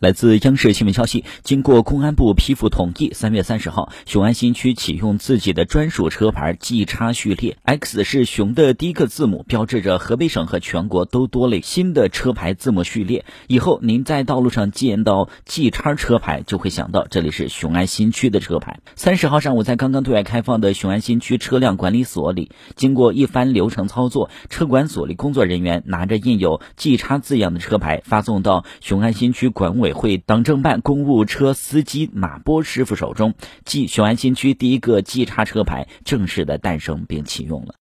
来自央视新闻消息，经过公安部批复同意，三月三十号，雄安新区启用自己的专属车牌 G 叉序列，X 是熊的第一个字母，标志着河北省和全国都多了新的车牌字母序列。以后您在道路上见到 G 叉车牌，就会想到这里是雄安新区的车牌。三十号上午，在刚刚对外开放的雄安新区车辆管理所里，经过一番流程操作，车管所里工作人员拿着印有 G 叉字样的车牌，发送到雄安新区管委。会党政办公务车司机马波师傅手中，即雄安新区第一个机叉车牌正式的诞生并启用了。